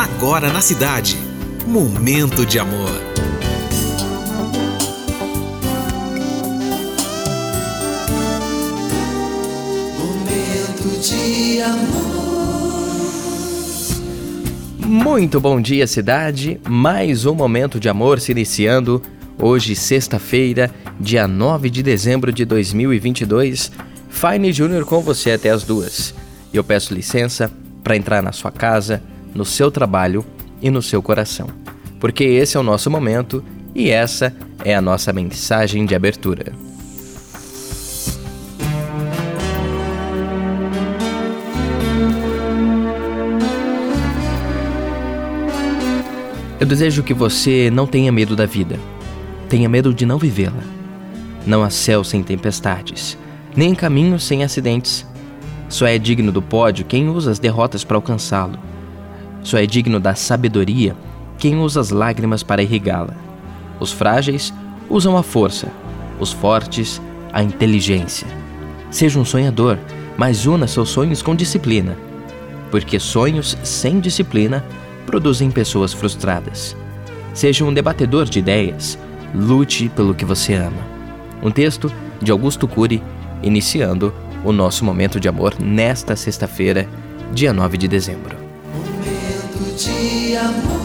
agora na cidade. Momento de amor. Momento de amor. Muito bom dia, cidade. Mais um momento de amor se iniciando. Hoje, sexta-feira, dia 9 de dezembro de 2022. Fine Júnior com você até as duas. Eu peço licença para entrar na sua casa, no seu trabalho e no seu coração. Porque esse é o nosso momento e essa é a nossa mensagem de abertura. Eu desejo que você não tenha medo da vida. Tenha medo de não vivê-la. Não há céu sem tempestades, nem caminho sem acidentes. Só é digno do pódio quem usa as derrotas para alcançá-lo. Só é digno da sabedoria quem usa as lágrimas para irrigá-la. Os frágeis usam a força, os fortes, a inteligência. Seja um sonhador, mas una seus sonhos com disciplina, porque sonhos sem disciplina produzem pessoas frustradas. Seja um debatedor de ideias, lute pelo que você ama. Um texto de Augusto Cury, iniciando o nosso momento de amor nesta sexta-feira, dia 9 de dezembro. De amor.